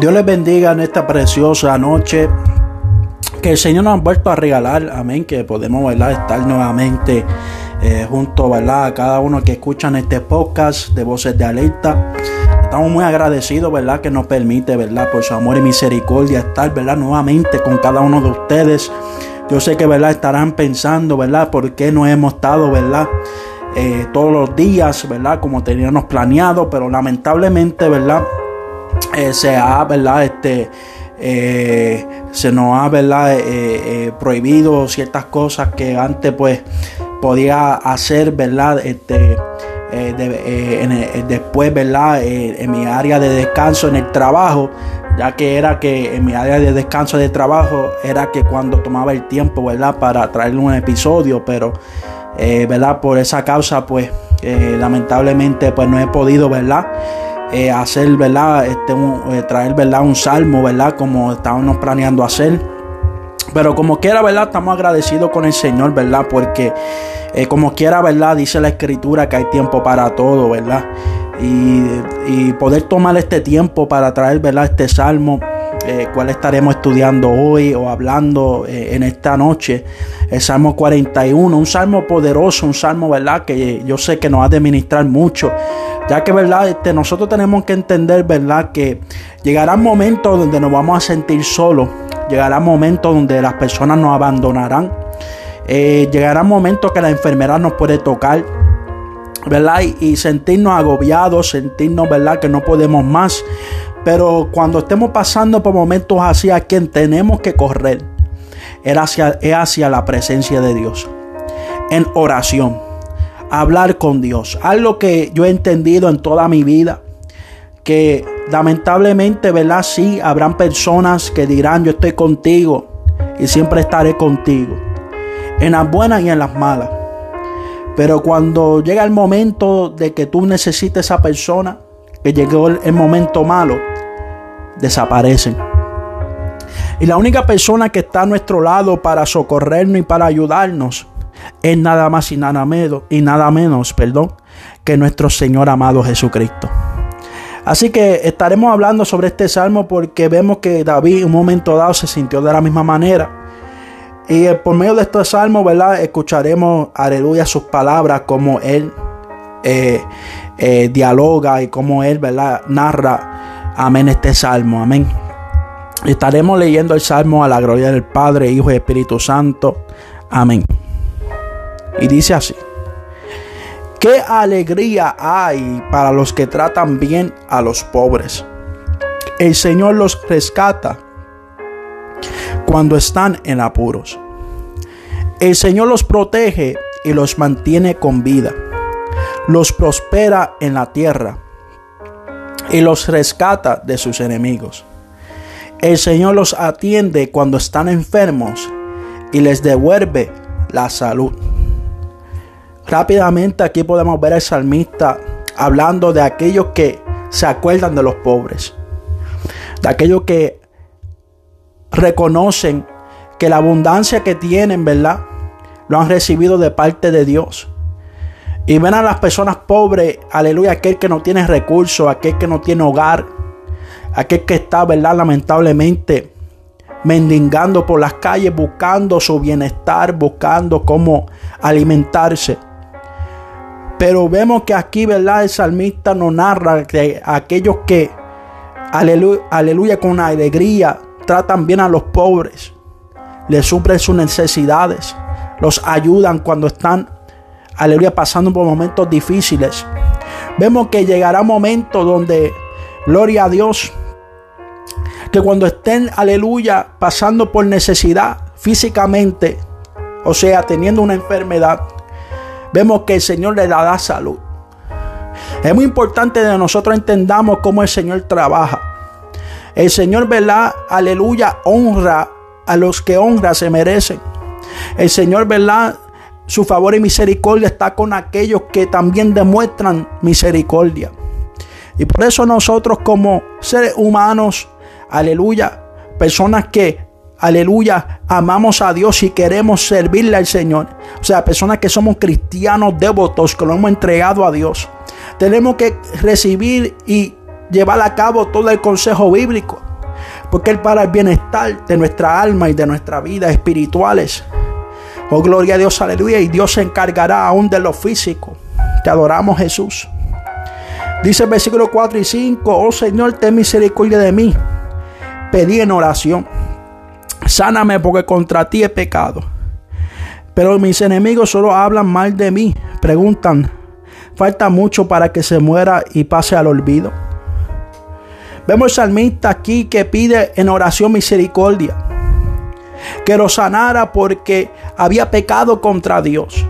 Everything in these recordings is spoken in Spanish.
Dios les bendiga en esta preciosa noche que el Señor nos ha vuelto a regalar, amén, que podemos ¿verdad? estar nuevamente eh, junto ¿verdad? a cada uno que escuchan este podcast de Voces de Alerta. Estamos muy agradecidos, ¿verdad? Que nos permite, ¿verdad? Por su amor y misericordia estar, ¿verdad? Nuevamente con cada uno de ustedes. Yo sé que, ¿verdad? Estarán pensando, ¿verdad? ¿Por qué no hemos estado, ¿verdad? Eh, todos los días, ¿verdad? Como teníamos planeado, pero lamentablemente, ¿verdad? Eh, se ha, ¿verdad? Este, eh, se nos ha, ¿verdad? prohibido ciertas cosas que antes, pues, podía hacer, ¿verdad? Este, después, ¿verdad? en mi área de descanso en el trabajo, ya que era que en mi área de descanso de trabajo era que cuando tomaba el tiempo, ¿verdad? Para traerle un episodio, pero eh, ¿verdad? Por esa causa, pues eh, lamentablemente, pues no he podido, ¿verdad? Eh, hacer, ¿verdad? Este, traer, ¿verdad? Un salmo, ¿verdad? Como estábamos planeando hacer. Pero como quiera, ¿verdad? Estamos agradecidos con el Señor, ¿verdad? Porque como quiera, ¿verdad? Dice la escritura que hay tiempo para todo, ¿verdad? Y poder tomar este tiempo para traer, ¿verdad? Este salmo eh, cuál estaremos estudiando hoy o hablando eh, en esta noche. El Salmo 41, un salmo poderoso, un salmo, ¿verdad? Que yo sé que nos ha de ministrar mucho. Ya que, ¿verdad? Este, nosotros tenemos que entender, ¿verdad? Que llegará un momento donde nos vamos a sentir solos. Llegará un momento donde las personas nos abandonarán. Eh, llegará un momento que la enfermedad nos puede tocar. ¿Verdad? Y, sentirnos agobiados, sentirnos, ¿verdad? Que no podemos más. Pero cuando estemos pasando por momentos así, a quien tenemos que correr es hacia, es hacia la presencia de Dios. En oración. Hablar con Dios. Algo que yo he entendido en toda mi vida. Que lamentablemente, ¿verdad? Sí, habrán personas que dirán, yo estoy contigo y siempre estaré contigo. En las buenas y en las malas. Pero cuando llega el momento de que tú necesites a esa persona, que llegó el momento malo, desaparecen. Y la única persona que está a nuestro lado para socorrernos y para ayudarnos es nada más y nada menos, y nada menos, perdón, que nuestro Señor amado Jesucristo. Así que estaremos hablando sobre este salmo porque vemos que David en un momento dado se sintió de la misma manera. Y por medio de este salmo, ¿verdad? Escucharemos, aleluya, sus palabras, como él eh, eh, dialoga y como él, ¿verdad? Narra Amén este salmo, amén. Estaremos leyendo el salmo a la gloria del Padre, Hijo y Espíritu Santo. Amén. Y dice así. Qué alegría hay para los que tratan bien a los pobres. El Señor los rescata cuando están en apuros. El Señor los protege y los mantiene con vida. Los prospera en la tierra y los rescata de sus enemigos. El Señor los atiende cuando están enfermos y les devuelve la salud. Rápidamente aquí podemos ver al salmista hablando de aquellos que se acuerdan de los pobres, de aquellos que reconocen que la abundancia que tienen, ¿verdad? Lo han recibido de parte de Dios y ven a las personas pobres, aleluya, aquel que no tiene recursos, aquel que no tiene hogar, aquel que está, ¿verdad? Lamentablemente mendigando por las calles, buscando su bienestar, buscando cómo alimentarse. Pero vemos que aquí, ¿verdad? El salmista nos narra que aquellos que, aleluya, aleluya, con alegría tratan bien a los pobres, les suplen sus necesidades, los ayudan cuando están aleluya, pasando por momentos difíciles. Vemos que llegará momento donde, gloria a Dios, que cuando estén, aleluya, pasando por necesidad físicamente, o sea, teniendo una enfermedad, vemos que el Señor le dará salud. Es muy importante que nosotros entendamos cómo el Señor trabaja. El Señor, ¿verdad? Aleluya, honra a los que honra se merecen. El Señor, ¿verdad? Su favor y misericordia está con aquellos que también demuestran misericordia. Y por eso nosotros como seres humanos, aleluya, personas que, aleluya, amamos a Dios y queremos servirle al Señor. O sea, personas que somos cristianos devotos, que lo hemos entregado a Dios. Tenemos que recibir y llevar a cabo todo el consejo bíblico. Porque Él para el bienestar de nuestra alma y de nuestra vida espirituales. Oh, gloria a Dios, aleluya. Y Dios se encargará aún de lo físico. Te adoramos, Jesús. Dice el versículo 4 y 5, oh Señor, ten misericordia de mí. Pedí en oración. Sáname porque contra ti he pecado. Pero mis enemigos solo hablan mal de mí. Preguntan, falta mucho para que se muera y pase al olvido. Vemos el salmista aquí que pide en oración misericordia. Que lo sanara porque había pecado contra Dios.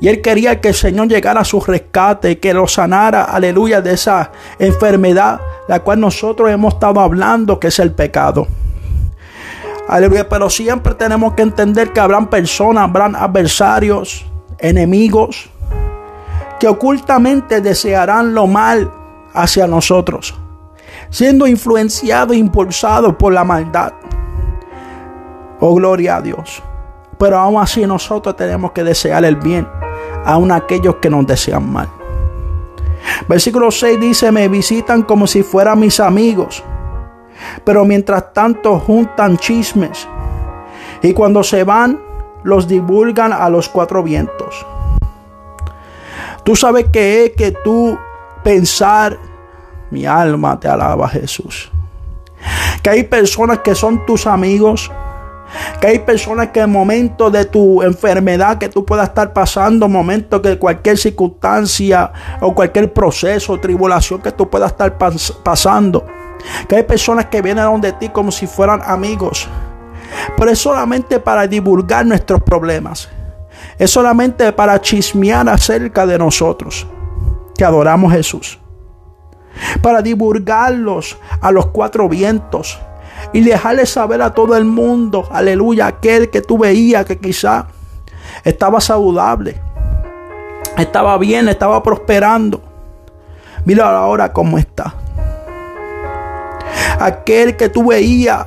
Y él quería que el Señor llegara a su rescate que lo sanara, aleluya, de esa enfermedad, la cual nosotros hemos estado hablando, que es el pecado. Aleluya, pero siempre tenemos que entender que habrán personas, habrán adversarios, enemigos, que ocultamente desearán lo mal hacia nosotros, siendo influenciados e impulsados por la maldad. Oh, gloria a Dios. Pero aún así nosotros tenemos que desear el bien aun aquellos que nos desean mal. Versículo 6 dice, me visitan como si fueran mis amigos, pero mientras tanto juntan chismes y cuando se van los divulgan a los cuatro vientos. Tú sabes que es que tú pensar, mi alma te alaba Jesús. Que hay personas que son tus amigos, que hay personas que en momentos de tu enfermedad que tú puedas estar pasando, momentos que cualquier circunstancia o cualquier proceso tribulación que tú puedas estar pasando, que hay personas que vienen donde ti como si fueran amigos. Pero es solamente para divulgar nuestros problemas. Es solamente para chismear acerca de nosotros que adoramos Jesús. Para divulgarlos a los cuatro vientos y dejarle saber a todo el mundo, aleluya, aquel que tú veías que quizá estaba saludable, estaba bien, estaba prosperando. Mira ahora cómo está. Aquel que tú veías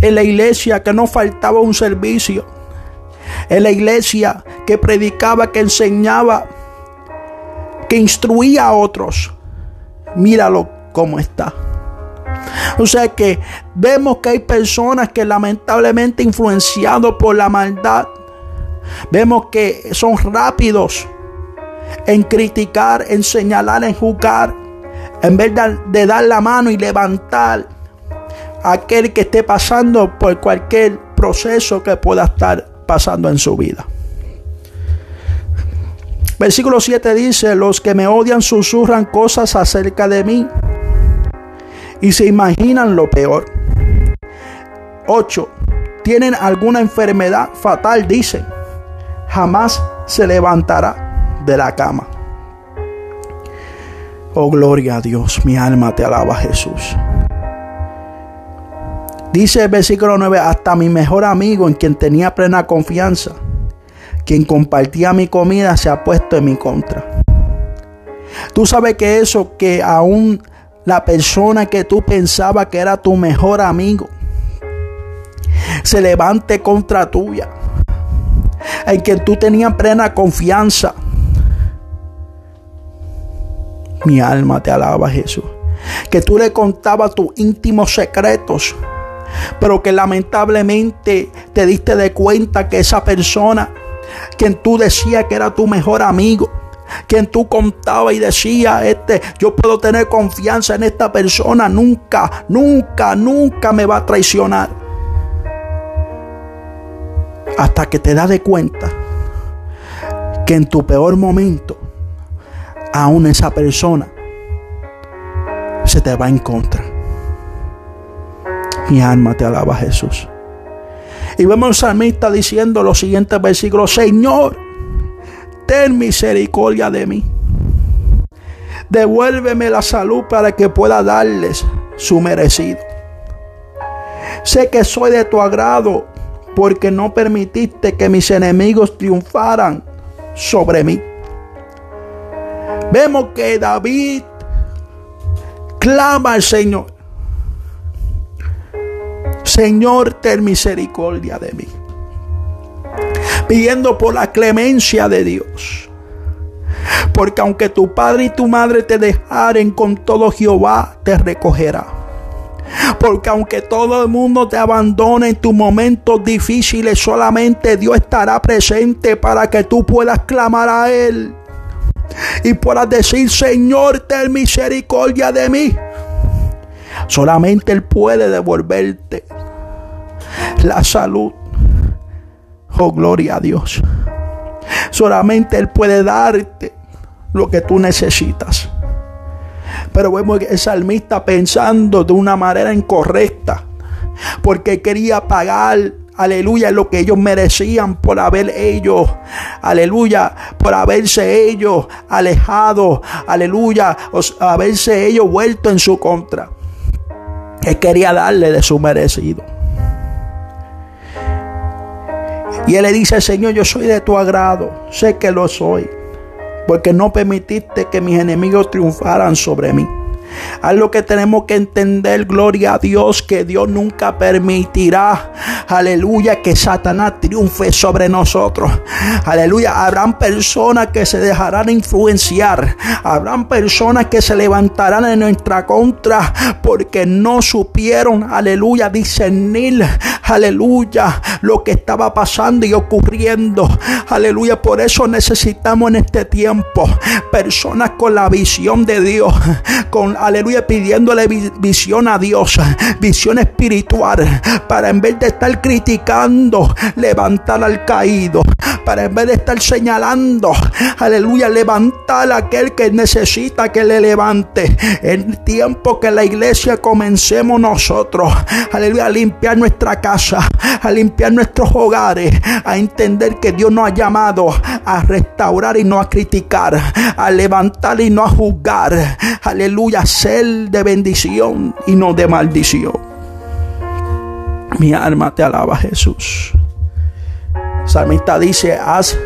en la iglesia que no faltaba un servicio, en la iglesia que predicaba, que enseñaba, que instruía a otros. Míralo cómo está. O sea que vemos que hay personas que lamentablemente influenciados por la maldad, vemos que son rápidos en criticar, en señalar, en juzgar, en vez de dar la mano y levantar a aquel que esté pasando por cualquier proceso que pueda estar pasando en su vida. Versículo 7 dice, los que me odian susurran cosas acerca de mí y se imaginan lo peor. 8. Tienen alguna enfermedad fatal, dicen. Jamás se levantará de la cama. Oh, gloria a Dios, mi alma te alaba Jesús. Dice el versículo 9, hasta mi mejor amigo en quien tenía plena confianza, quien compartía mi comida, se ha puesto en mi contra. Tú sabes que eso que aún la persona que tú pensabas que era tu mejor amigo se levante contra tuya, en quien tú tenías plena confianza. Mi alma te alaba, Jesús. Que tú le contabas tus íntimos secretos, pero que lamentablemente te diste de cuenta que esa persona, quien tú decías que era tu mejor amigo, quien tú contabas y decía, este, yo puedo tener confianza en esta persona, nunca, nunca, nunca me va a traicionar. Hasta que te das de cuenta que en tu peor momento, aún esa persona se te va en contra. Mi alma te alaba Jesús. Y vemos al salmista diciendo los siguientes versículos, Señor, ten misericordia de mí. Devuélveme la salud para que pueda darles su merecido. Sé que soy de tu agrado porque no permitiste que mis enemigos triunfaran sobre mí. Vemos que David clama al Señor. Señor, ten misericordia de mí pidiendo por la clemencia de Dios. Porque aunque tu padre y tu madre te dejaren con todo Jehová, te recogerá. Porque aunque todo el mundo te abandone en tus momentos difíciles, solamente Dios estará presente para que tú puedas clamar a Él. Y puedas decir, Señor, ten misericordia de mí. Solamente Él puede devolverte la salud. Oh, gloria a Dios. Solamente Él puede darte lo que tú necesitas. Pero vemos el salmista pensando de una manera incorrecta. Porque quería pagar aleluya, lo que ellos merecían por haber ellos, aleluya, por haberse ellos alejado, aleluya, haberse ellos vuelto en su contra. Él quería darle de su merecido. Y él le dice, Señor, yo soy de tu agrado, sé que lo soy porque no permitiste que mis enemigos triunfaran sobre mí. Algo que tenemos que entender, gloria a Dios, que Dios nunca permitirá, aleluya, que Satanás triunfe sobre nosotros. Aleluya, habrán personas que se dejarán influenciar, habrán personas que se levantarán en nuestra contra porque no supieron, aleluya, discernir, aleluya, lo que estaba pasando y ocurriendo. Aleluya, por eso necesitamos en este tiempo personas con la visión de Dios, con aleluya, pidiéndole visión a Dios, visión espiritual, para en vez de estar criticando, levantar al caído, para en vez de estar señalando, aleluya, levantar a aquel que necesita que le levante. En tiempo que la iglesia comencemos nosotros, aleluya, a limpiar nuestra casa, a limpiar nuestros hogares, a entender que Dios nos ha llamado a restaurar y no a criticar, a levantar y no a juzgar, aleluya, ser de bendición y no de maldición. Mi alma te alaba, Jesús. Salmista dice, has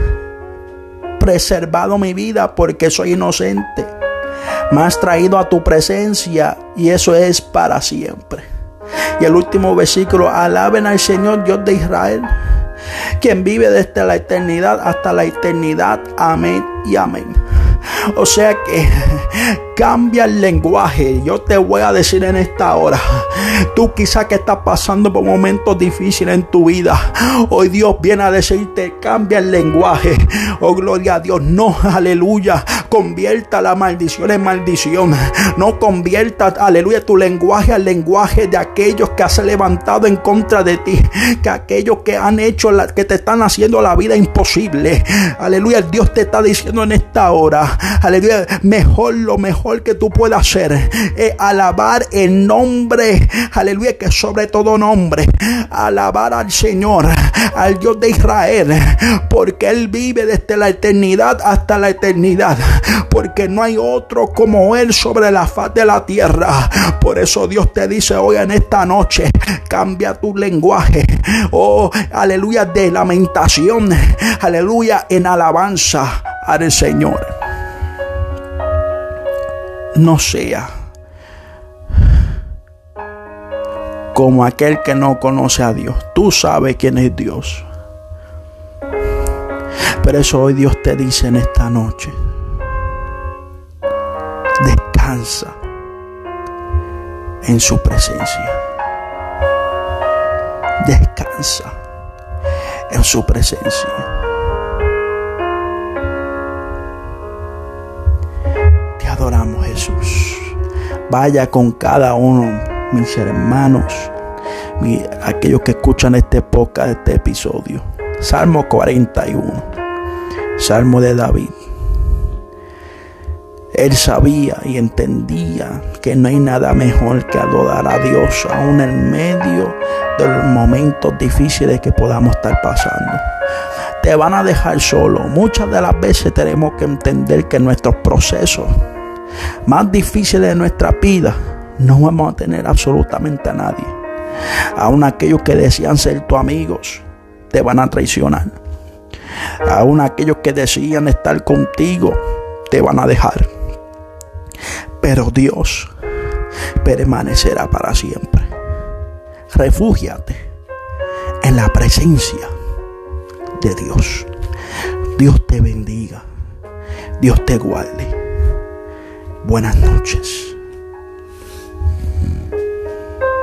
preservado mi vida porque soy inocente. Me has traído a tu presencia y eso es para siempre. Y el último versículo, alaben al Señor Dios de Israel, quien vive desde la eternidad hasta la eternidad. Amén y amén. O sea que cambia el lenguaje. Yo te voy a decir en esta hora. Tú quizás que estás pasando por momentos difíciles en tu vida. Hoy Dios viene a decirte, cambia el lenguaje. Oh, gloria a Dios. No, aleluya. Convierta la maldición en maldición. No convierta, aleluya, tu lenguaje al lenguaje de aquellos que has levantado en contra de ti. Que aquellos que han hecho, que te están haciendo la vida imposible. Aleluya, Dios te está diciendo en esta hora. Aleluya, mejor lo mejor que tú puedas hacer es alabar el nombre, aleluya, que sobre todo nombre, alabar al Señor, al Dios de Israel, porque Él vive desde la eternidad hasta la eternidad, porque no hay otro como Él sobre la faz de la tierra. Por eso Dios te dice hoy en esta noche, cambia tu lenguaje, oh, aleluya, de lamentación, aleluya, en alabanza al Señor no sea como aquel que no conoce a Dios. Tú sabes quién es Dios. Pero eso hoy Dios te dice en esta noche. Descansa en su presencia. Descansa en su presencia. Adoramos Jesús. Vaya con cada uno, mis hermanos, aquellos que escuchan este podcast, este episodio. Salmo 41, Salmo de David. Él sabía y entendía que no hay nada mejor que adorar a Dios aún en medio de los momentos difíciles que podamos estar pasando. Te van a dejar solo. Muchas de las veces tenemos que entender que nuestros procesos más difíciles de nuestra vida, no vamos a tener absolutamente a nadie. Aún aquellos que decían ser tus amigos, te van a traicionar. Aún aquellos que decían estar contigo, te van a dejar. Pero Dios permanecerá para siempre. Refúgiate en la presencia de Dios. Dios te bendiga. Dios te guarde. Buenas noches.